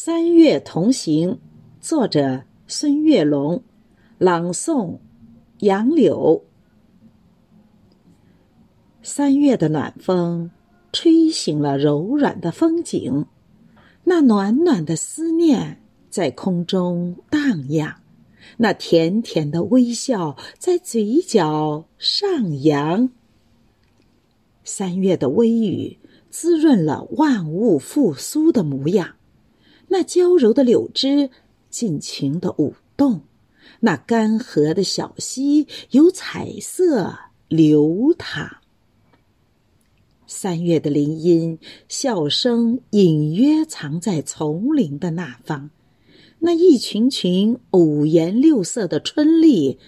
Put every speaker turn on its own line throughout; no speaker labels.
三月同行，作者孙月龙，朗诵杨柳。三月的暖风，吹醒了柔软的风景，那暖暖的思念在空中荡漾，那甜甜的微笑在嘴角上扬。三月的微雨，滋润了万物复苏的模样。那娇柔的柳枝尽情的舞动，那干涸的小溪有彩色流淌。三月的林荫，笑声隐约藏在丛林的那方。那一群群五颜六色的春丽，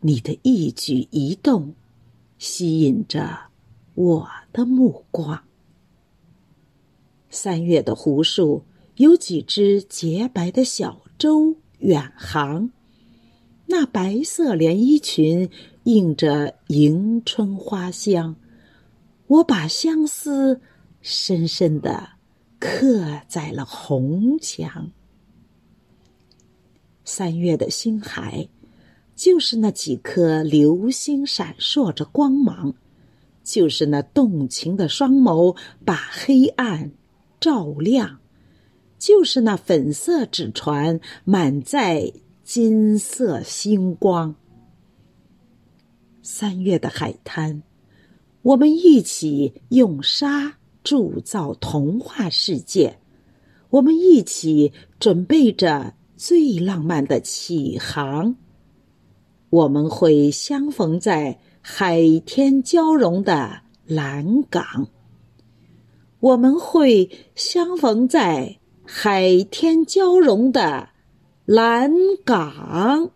你的一举一动，吸引着我的目光。三月的湖树。有几只洁白的小舟远航，那白色连衣裙映着迎春花香，我把相思深深的刻在了红墙。三月的星海，就是那几颗流星闪烁着光芒，就是那动情的双眸把黑暗照亮。就是那粉色纸船满载金色星光。三月的海滩，我们一起用沙铸造童话世界，我们一起准备着最浪漫的起航。我们会相逢在海天交融的蓝港，我们会相逢在。海天交融的蓝港。